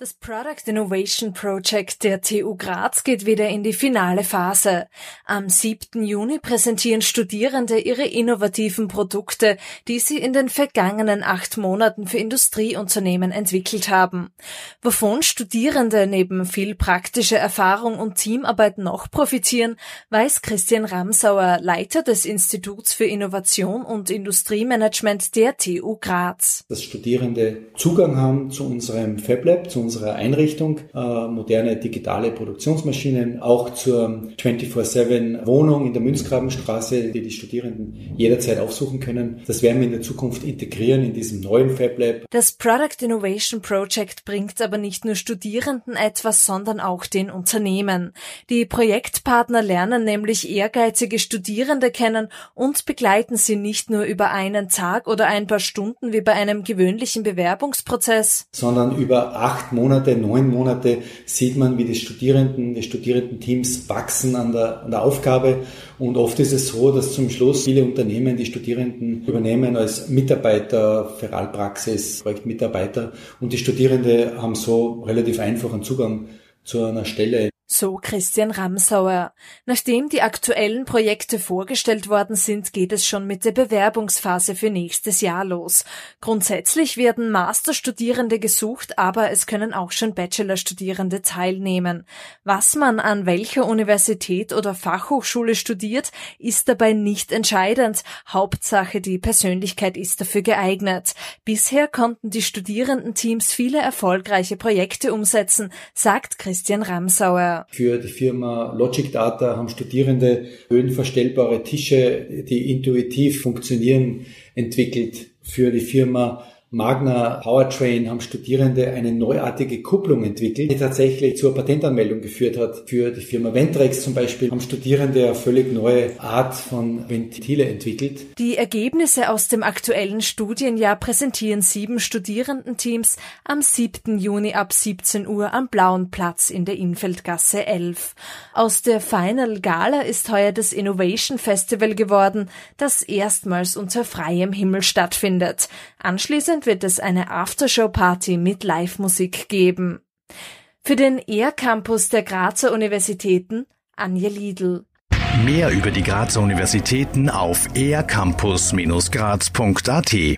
Das Product Innovation Project der TU Graz geht wieder in die finale Phase. Am 7. Juni präsentieren Studierende ihre innovativen Produkte, die sie in den vergangenen acht Monaten für Industrieunternehmen entwickelt haben. Wovon Studierende neben viel praktischer Erfahrung und Teamarbeit noch profitieren, weiß Christian Ramsauer, Leiter des Instituts für Innovation und Industriemanagement der TU Graz. Dass Studierende Zugang haben zu unserem FabLab, zu unserer Einrichtung, äh, moderne digitale Produktionsmaschinen, auch zur 24-7 Wohnung in der Münzgrabenstraße, die die Studierenden jederzeit aufsuchen können. Das werden wir in der Zukunft integrieren in diesem neuen Fab Lab. Das Product Innovation Project bringt aber nicht nur Studierenden etwas, sondern auch den Unternehmen. Die Projektpartner lernen nämlich ehrgeizige Studierende kennen und begleiten sie nicht nur über einen Tag oder ein paar Stunden wie bei einem gewöhnlichen Bewerbungsprozess, sondern über acht Monate Monate, neun Monate sieht man, wie die Studierenden, die Studierendenteams wachsen an der, an der Aufgabe. Und oft ist es so, dass zum Schluss viele Unternehmen die Studierenden übernehmen als Mitarbeiter, Feralpraxis, Projektmitarbeiter. Und die Studierenden haben so relativ einfachen Zugang zu einer Stelle so Christian Ramsauer. Nachdem die aktuellen Projekte vorgestellt worden sind, geht es schon mit der Bewerbungsphase für nächstes Jahr los. Grundsätzlich werden Masterstudierende gesucht, aber es können auch schon Bachelorstudierende teilnehmen. Was man an welcher Universität oder Fachhochschule studiert, ist dabei nicht entscheidend. Hauptsache die Persönlichkeit ist dafür geeignet. Bisher konnten die Studierendenteams viele erfolgreiche Projekte umsetzen, sagt Christian Ramsauer. Für die Firma Logic Data haben Studierende höhenverstellbare Tische, die intuitiv funktionieren, entwickelt. Für die Firma Magna Powertrain haben Studierende eine neuartige Kupplung entwickelt, die tatsächlich zur Patentanmeldung geführt hat. Für die Firma Ventrex zum Beispiel haben Studierende eine völlig neue Art von Ventile entwickelt. Die Ergebnisse aus dem aktuellen Studienjahr präsentieren sieben Studierendenteams am 7. Juni ab 17 Uhr am Blauen Platz in der Infeldgasse 11. Aus der Final Gala ist heuer das Innovation Festival geworden, das erstmals unter freiem Himmel stattfindet. Anschließend Abend wird es eine Aftershow-Party mit Live-Musik geben. Für den ER-Campus der Grazer Universitäten Anja Liedl. Mehr über die Grazer Universitäten auf ercampus-graz.at